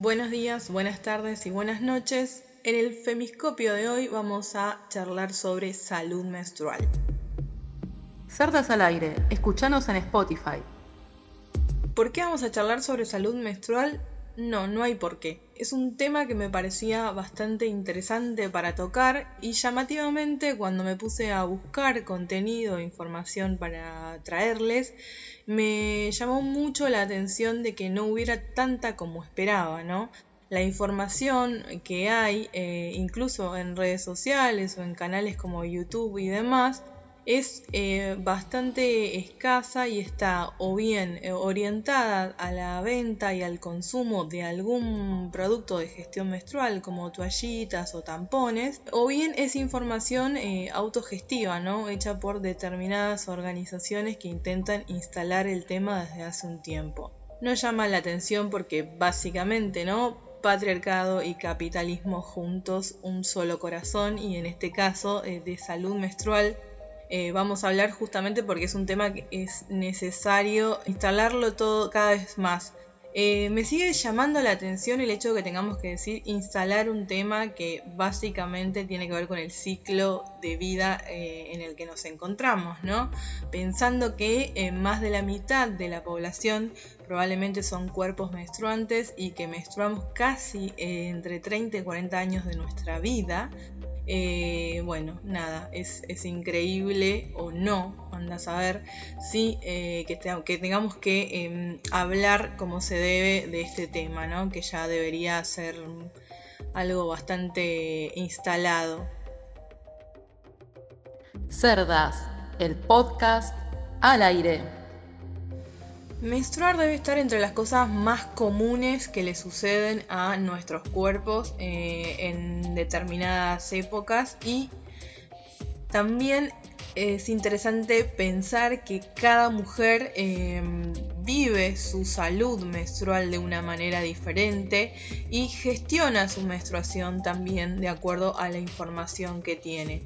Buenos días, buenas tardes y buenas noches. En el Femiscopio de hoy vamos a charlar sobre salud menstrual. Cerdas al aire, escuchanos en Spotify. ¿Por qué vamos a charlar sobre salud menstrual? No, no hay por qué. Es un tema que me parecía bastante interesante para tocar y llamativamente cuando me puse a buscar contenido e información para traerles, me llamó mucho la atención de que no hubiera tanta como esperaba, ¿no? La información que hay, eh, incluso en redes sociales o en canales como YouTube y demás, es eh, bastante escasa y está o bien eh, orientada a la venta y al consumo de algún producto de gestión menstrual como toallitas o tampones, o bien es información eh, autogestiva, ¿no? hecha por determinadas organizaciones que intentan instalar el tema desde hace un tiempo. No llama la atención porque básicamente, ¿no? patriarcado y capitalismo juntos, un solo corazón y en este caso de salud menstrual eh, vamos a hablar justamente porque es un tema que es necesario instalarlo todo cada vez más. Eh, me sigue llamando la atención el hecho de que tengamos que decir instalar un tema que básicamente tiene que ver con el ciclo de vida eh, en el que nos encontramos, ¿no? Pensando que más de la mitad de la población probablemente son cuerpos menstruantes y que menstruamos casi entre 30 y 40 años de nuestra vida, eh, bueno, nada, es, increíble o no, anda a saber, si eh, que, que, tengamos que em, hablar como se debe de este tema, ¿no? Que ya debería ser algo bastante instalado. Cerdas, el podcast al aire. Menstruar debe estar entre las cosas más comunes que le suceden a nuestros cuerpos eh, en determinadas épocas y también es interesante pensar que cada mujer em, vive su salud menstrual de una manera diferente y gestiona su menstruación también de acuerdo a la información que tiene.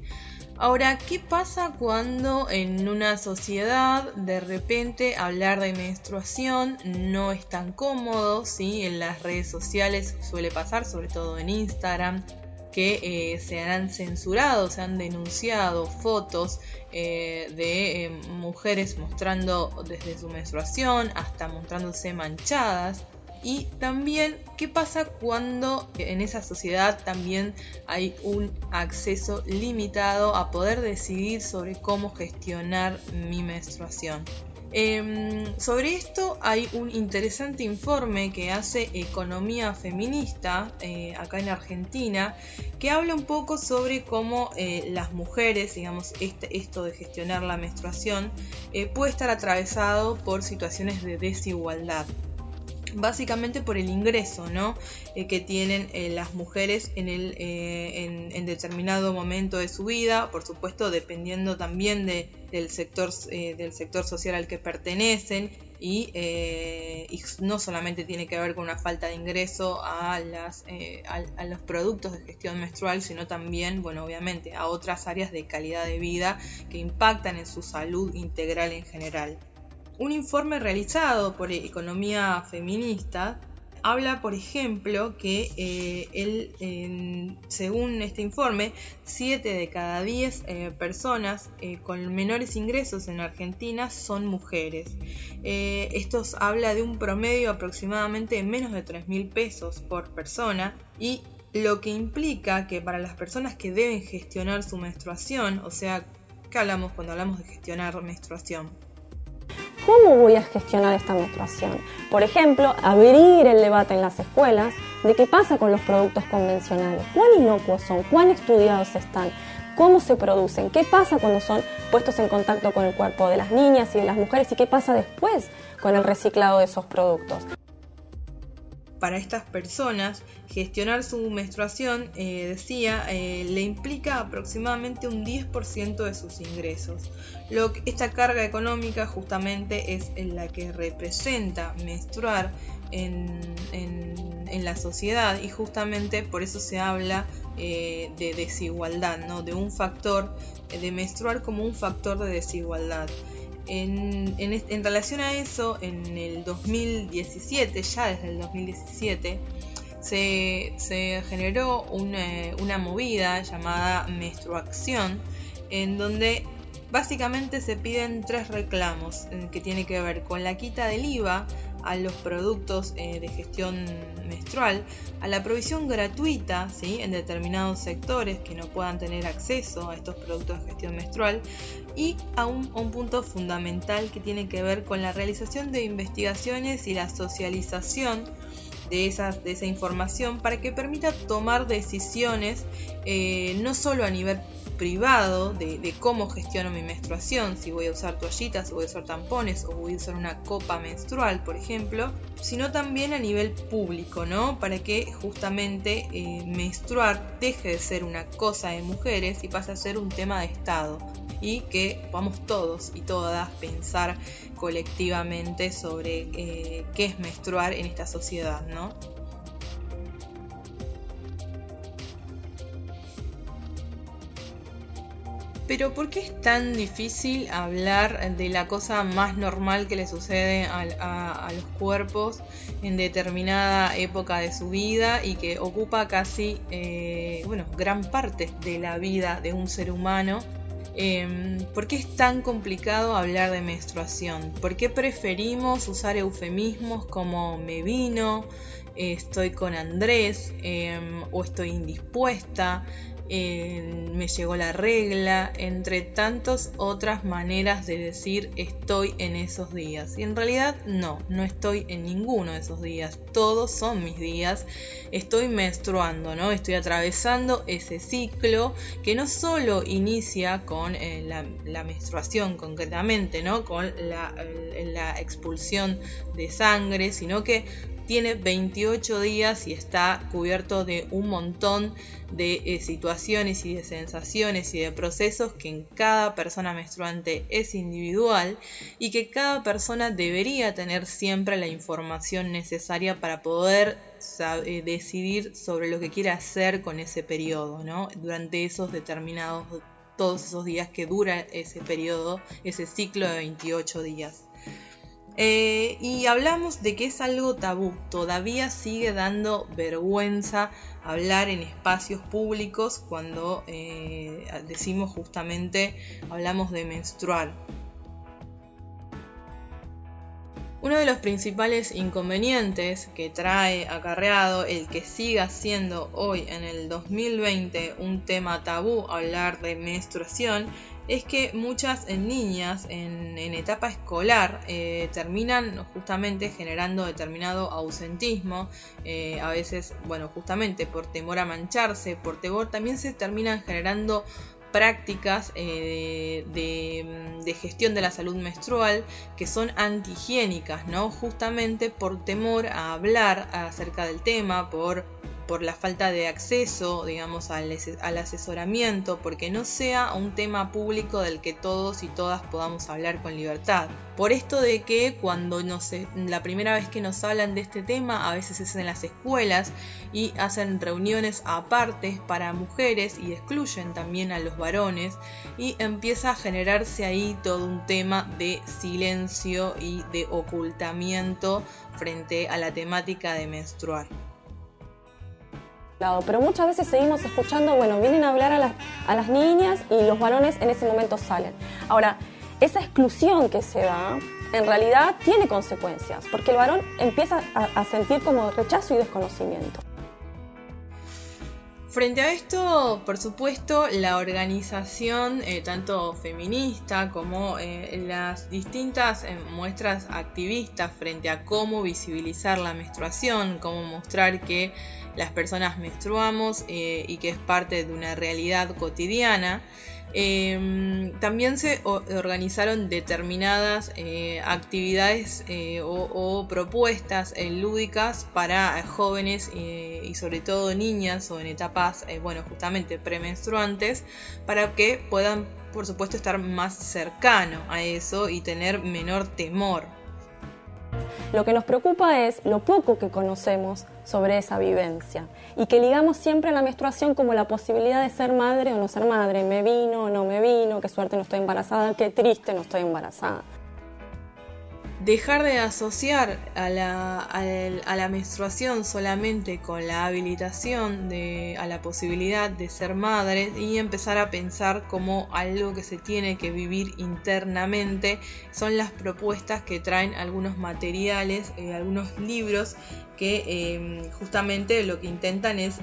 Ahora, ¿qué pasa cuando en una sociedad de repente hablar de menstruación no es tan cómodo? ¿sí? En las redes sociales suele pasar, sobre todo en Instagram, que eh, se han censurado, se han denunciado fotos eh, de eh, mujeres mostrando desde su menstruación hasta mostrándose manchadas y también qué pasa cuando en esa sociedad también hay un acceso limitado a poder decidir sobre cómo gestionar mi menstruación. Em, sobre esto hay un interesante informe que hace Economía Feminista eh, acá en Argentina que habla un poco sobre cómo eh, las mujeres, digamos, este, esto de gestionar la menstruación eh, puede estar atravesado por situaciones de desigualdad básicamente por el ingreso ¿no? Eh, que tienen eh, las mujeres en, el, eh, en, determinado momento de su vida, por supuesto dependiendo también de, del, sector, del sector social al que pertenecen y, no solamente tiene que ver con una falta de ingreso a, las, a, los productos de gestión menstrual, sino también, bueno, obviamente a otras áreas de calidad de vida que impactan en su salud integral en general. Un informe realizado por Economía Feminista habla, por ejemplo, que eh, según este informe, 7 de cada 10 eh, personas eh, con menores ingresos en Argentina son mujeres. esto habla de un promedio aproximadamente de menos de 3 mil pesos por persona y lo que implica que para las personas que deben gestionar su menstruación, o sea, ¿qué hablamos cuando hablamos de gestionar menstruación? ¿Cómo voy a gestionar esta menstruación? Por ejemplo, abrir el debate en las escuelas de qué pasa con los productos convencionales, cuán inocuos son, cuán estudiados están, cómo se producen, qué pasa cuando son puestos en contacto con el cuerpo de las niñas y de las mujeres y qué pasa después con el reciclado de esos productos para estas personas gestionar su menstruación, eh, decía, eh, le implica aproximadamente un 10% de sus ingresos. Lo esta carga económica justamente es la que representa menstruar en, la sociedad y justamente por eso se habla eh, de desigualdad, ¿no? de un factor, de menstruar como un factor de desigualdad. En, relación a eso, en el 2017, ya desde el 2017, se, generó una, movida llamada menstruación, en donde básicamente se piden tres reclamos que tiene que ver con la quita del IVA a los productos eh, de gestión menstrual, a la provisión gratuita ¿sí? en determinados sectores que no puedan tener acceso a estos productos de gestión menstrual y a un, un punto fundamental que tiene que ver con la realización de investigaciones y la socialización de, esas, de esa información para que permita tomar decisiones eh, no solo a nivel privado de, cómo gestiono mi menstruación, si voy a usar toallitas, si voy a usar tampones o voy a usar una copa menstrual, por ejemplo, sino también a nivel público, ¿no? Para que justamente eh, menstruar deje de ser una cosa de mujeres y pase a ser un tema de Estado y que podamos todos y todas pensar colectivamente sobre eh, qué es menstruar en esta sociedad, ¿no? Pero ¿por qué es tan difícil hablar de la cosa más normal que le sucede a, los cuerpos en determinada época de su vida y que ocupa casi, eh, bueno, gran parte de la vida de un ser humano? Em, ¿Por qué es tan complicado hablar de menstruación? ¿Por qué preferimos usar eufemismos como me vino, estoy con Andrés em, o estoy indispuesta? Me llegó la regla, entre tantas otras maneras de decir estoy en esos días. Y en realidad no, no estoy en ninguno de esos días, todos son mis días, estoy menstruando, ¿no? Estoy atravesando ese ciclo que no solo inicia con eh, la, menstruación concretamente, ¿no? Con la, la expulsión de sangre, sino que tiene 28 días y está cubierto de un montón de eh, situaciones y de sensaciones y de procesos que en cada persona menstruante es individual y que cada persona debería tener siempre la información necesaria para poder eh, decidir sobre lo que quiere hacer con ese periodo, ¿no? Durante esos determinados, todos esos días que dura ese periodo, ese ciclo de 28 días. Eh, y hablamos de que es algo tabú, todavía sigue dando vergüenza hablar en espacios públicos cuando eh, decimos justamente, hablamos de menstruar. Uno de los principales inconvenientes que trae acarreado el que siga siendo hoy en el 2020 un tema tabú hablar de menstruación es que muchas niñas en, etapa escolar eh, terminan justamente generando determinado ausentismo, eh, a veces, bueno, justamente por temor a mancharse, por temor también se terminan generando prácticas eh, de, de, gestión de la salud menstrual que son antihigiénicas, ¿no? Justamente por temor a hablar acerca del tema, por por la falta de acceso, digamos, al, asesoramiento, porque no sea un tema público del que todos y todas podamos hablar con libertad. Por esto de que cuando nos, la primera vez que nos hablan de este tema, a veces es en las escuelas y hacen reuniones aparte para mujeres y excluyen también a los varones y empieza a generarse ahí todo un tema de silencio y de ocultamiento frente a la temática de menstruar pero muchas veces seguimos escuchando, bueno, vienen a hablar a las, a las niñas y los varones en ese momento salen. Ahora, esa exclusión que se da en realidad tiene consecuencias, porque el varón empieza a, sentir como rechazo y desconocimiento. Frente a esto, por supuesto, la organización, eh, tanto feminista como eh, las distintas eh, muestras activistas frente a cómo visibilizar la menstruación, cómo mostrar que las personas menstruamos eh, y que es parte de una realidad cotidiana. Em, también se organizaron determinadas eh, actividades eh, o, propuestas lúdicas para jóvenes y sobre todo niñas o en etapas, bueno, justamente premenstruantes, para que puedan, por supuesto, estar más cercano a eso y tener menor temor lo que nos preocupa es lo poco que conocemos sobre esa vivencia y que ligamos siempre a la menstruación como la posibilidad de ser madre o no ser madre, me vino o no me vino, qué suerte no estoy embarazada, qué triste no estoy embarazada. Dejar de asociar a la, a la, menstruación solamente con la habilitación de, a la posibilidad de ser madre y empezar a pensar como algo que se tiene que vivir internamente son las propuestas que traen algunos materiales, eh, algunos libros que eh, justamente lo que intentan es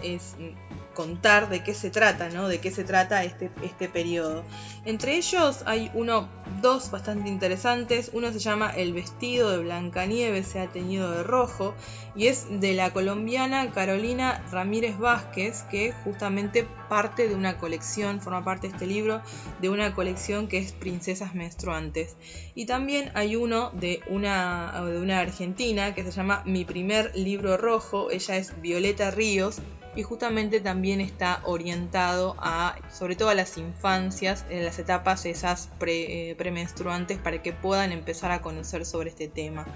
contar de qué se trata, ¿no? De qué se trata este, este periodo. Entre ellos hay uno, dos bastante interesantes. Uno se llama El vestido de Blancanieves se ha teñido de rojo y es de la colombiana Carolina Ramírez Vázquez, que justamente parte de una colección, forma parte de este libro, de una colección que es Princesas Menstruantes. Y también hay uno de una, de una argentina que se llama Mi primer libro rojo, ella es Violeta Ríos y justamente también está orientado a, sobre todo a las infancias, en las etapas esas eh, premenstruantes para que puedan empezar a conocer sobre este tema.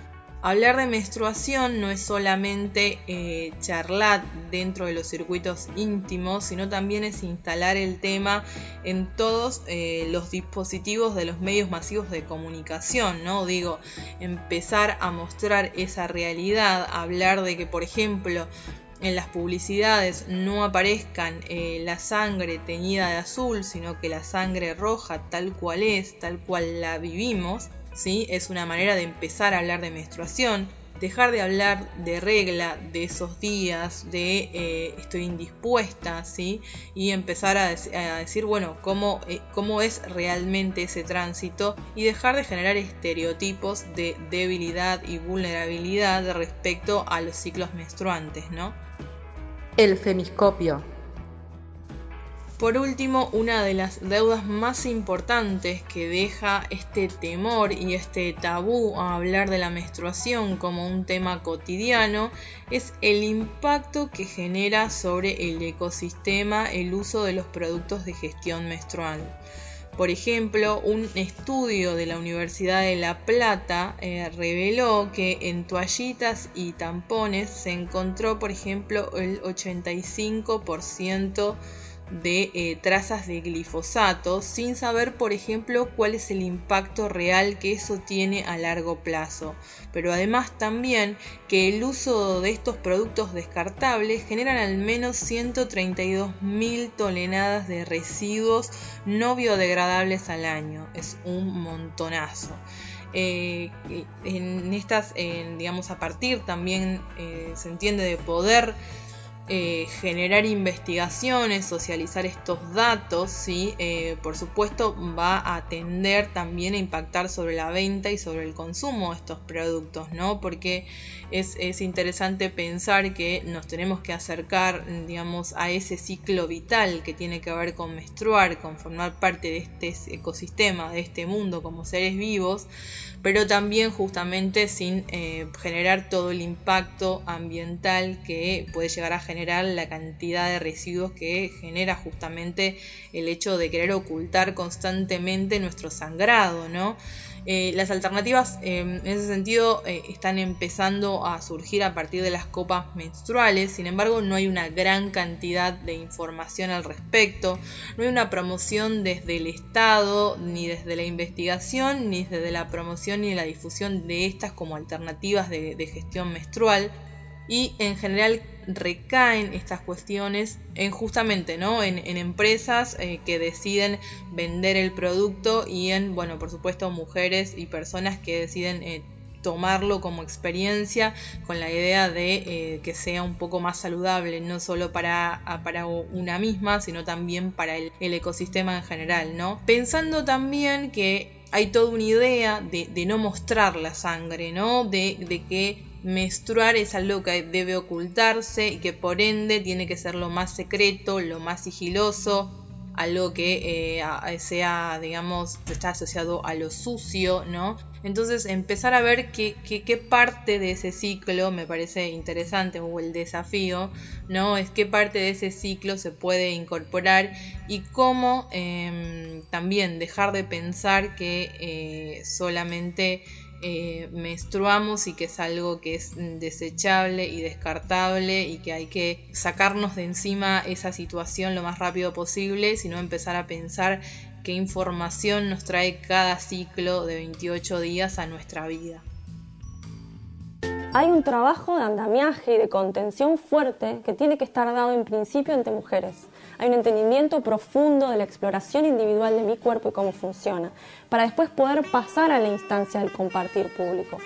Hablar de menstruación no es solamente eh, charlar dentro de los circuitos íntimos, sino también es instalar el tema en todos eh, los dispositivos de los medios masivos de comunicación, ¿no? Digo, empezar a mostrar esa realidad, hablar de que, por ejemplo, en las publicidades no aparezcan eh, la sangre teñida de azul, sino que la sangre roja tal cual es, tal cual la vivimos, ¿sí? es una manera de empezar a hablar de menstruación, dejar de hablar de regla, de esos días, de eh, estoy indispuesta, ¿sí? y empezar a, decir, bueno, cómo, eh, cómo es realmente ese tránsito y dejar de generar estereotipos de debilidad y vulnerabilidad respecto a los ciclos menstruantes, ¿no? El femiscopio. Por último, una de las deudas más importantes que deja este temor y este tabú a hablar de la menstruación como un tema cotidiano es el impacto que genera sobre el ecosistema el uso de los productos de gestión menstrual. Por ejemplo, un estudio de la Universidad de La Plata eh, reveló que en toallitas y tampones se encontró, por ejemplo, el 85% de eh, trazas de glifosato sin saber, por ejemplo, cuál es el impacto real que eso tiene a largo plazo. Pero además también que el uso de estos productos descartables generan al menos 132 mil toneladas de residuos no biodegradables al año. Es un montonazo. Eh, en estas, digamos, a partir también eh, se entiende de poder eh, generar investigaciones, socializar estos datos, ¿sí? Eh, por supuesto va a tender también a impactar sobre la venta y sobre el consumo de estos productos, ¿no? Porque es, es interesante pensar que nos tenemos que acercar, digamos, a ese ciclo vital que tiene que ver con menstruar, con formar parte de este ecosistema, de este mundo como seres vivos, pero también justamente sin eh, generar todo el impacto ambiental que puede llegar a generar la cantidad de residuos que genera justamente el hecho de querer ocultar constantemente nuestro sangrado, ¿no? Eh, las alternativas em, en ese sentido eh, están empezando a surgir a partir de las copas menstruales, sin embargo no hay una gran cantidad de información al respecto, no hay una promoción desde el Estado, ni desde la investigación, ni desde la promoción ni la difusión de estas como alternativas de gestión menstrual y en general recaen estas cuestiones en justamente ¿no? en, empresas eh, que deciden vender el producto y en, bueno, por supuesto, mujeres y personas que deciden eh, tomarlo como experiencia con la idea de eh, que sea un poco más saludable, no solo para, para una misma, sino también para el, ecosistema en general, ¿no? Pensando también que hay toda una idea de, no mostrar la sangre, ¿no? De, de que menstruar es algo que debe ocultarse y que por ende tiene que ser lo más secreto, lo más sigiloso, algo que eh, sea, digamos, está asociado a lo sucio, ¿no? Entonces empezar a ver qué, parte de ese ciclo me parece interesante o el desafío, ¿no? Es qué parte de ese ciclo se puede incorporar y cómo em, también dejar de pensar que eh, solamente eh, menstruamos y que es algo que es desechable y descartable y que hay que sacarnos de encima esa situación lo más rápido posible, sino empezar a pensar qué información nos trae cada ciclo de 28 días a nuestra vida. hay un trabajo de andamiaje y de contención fuerte que tiene que estar dado en principio entre mujeres. Hay un entendimiento profundo de la exploración individual de mi cuerpo y cómo funciona, para después poder pasar a la instancia del compartir público.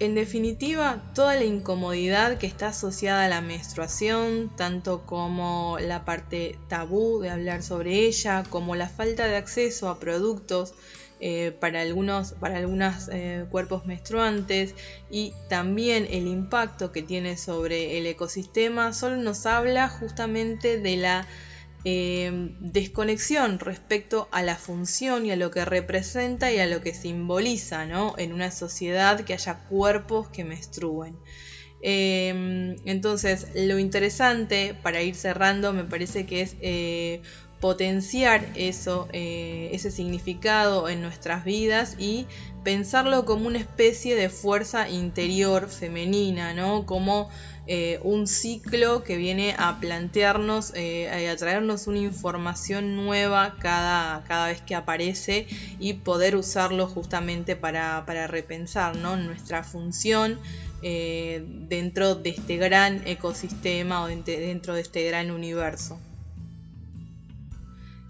En definitiva, toda la incomodidad que está asociada a la menstruación, tanto como la parte tabú de hablar sobre ella, como la falta de acceso a productos eh, para algunos para algunos eh, cuerpos menstruantes y también el impacto que tiene sobre el ecosistema solo nos habla justamente de la eh, desconexión respecto a la función y a lo que representa y a lo que simboliza ¿no? en una sociedad que haya cuerpos que menstruen. entonces, lo interesante para ir cerrando me parece que es potenciar eso, eh, ese significado en nuestras vidas y pensarlo como una especie de fuerza interior femenina, ¿no? Como eh, un ciclo que viene a plantearnos, eh, a traernos una información nueva cada, cada, vez que aparece y poder usarlo justamente para, repensar nuestra función dentro de este gran ecosistema o dentro de este gran universo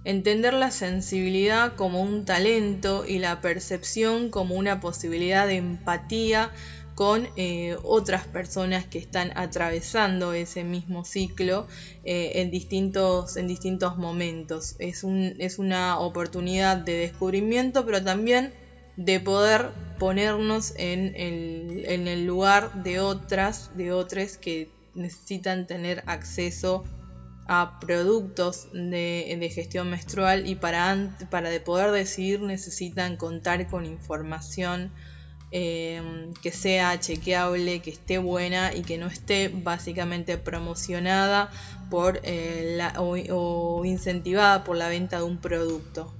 entender la sensibilidad como un talento y la percepción como una posibilidad de empatía con eh, otras personas que están atravesando ese mismo ciclo eh, en, distintos, en distintos momentos. Es, un, es una oportunidad de descubrimiento, pero también de poder ponernos en el, en el lugar de otras, de otros que necesitan tener acceso a productos de, gestión menstrual y para, para de poder decidir necesitan contar con información eh, que sea chequeable, que esté buena y que no esté básicamente promocionada por, eh, o incentivada por la venta de un producto.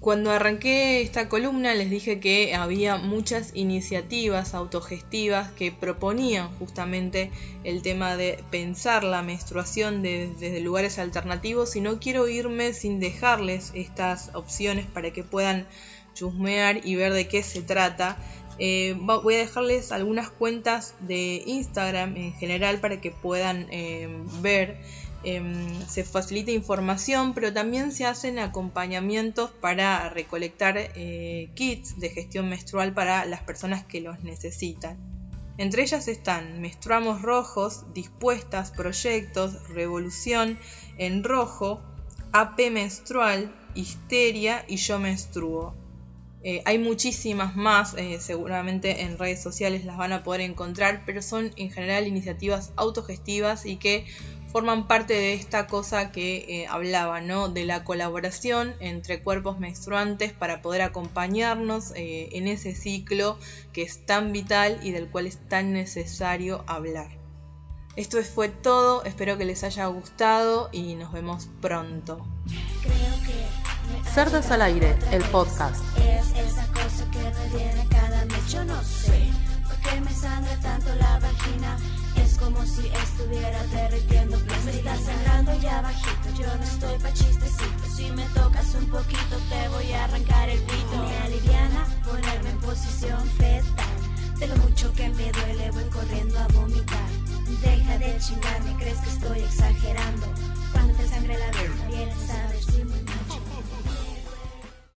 Cuando arranqué esta columna les dije que había muchas iniciativas autogestivas que proponían justamente el tema de pensar la menstruación desde lugares alternativos y no quiero irme sin dejarles estas opciones para que puedan chusmear y ver de qué se trata. Eh, voy a dejarles algunas cuentas de Instagram en general para que puedan eh, ver Em, se facilita información, pero también se hacen acompañamientos para recolectar eh, kits de gestión menstrual para las personas que los necesitan. Entre ellas están Menstruamos Rojos, Dispuestas, Proyectos, Revolución, En Rojo, AP Menstrual, Histeria y Yo Menstruo. Eh, hay muchísimas más, eh, seguramente en redes sociales las van a poder encontrar, pero son en general iniciativas autogestivas y que forman parte de esta cosa que eh, hablaba, ¿no? De la colaboración entre cuerpos menstruantes para poder acompañarnos eh, en ese ciclo que es tan vital y del cual es tan necesario hablar. Esto fue todo, espero que les haya gustado y nos vemos pronto. Cerdas al aire, el podcast. Es esa cosa que cada mes, yo no sé me sangra tanto la vagina como si estuviera derritiendo Me estás cerrando ya bajito, yo no estoy pa' chistecitos Si me tocas un poquito te voy a arrancar el pito. Me aliviana ponerme en posición fetal. De lo mucho que me duele voy corriendo a vomitar. Deja de chingarme, crees que estoy exagerando. Cuando te sangre la vena, sabes si me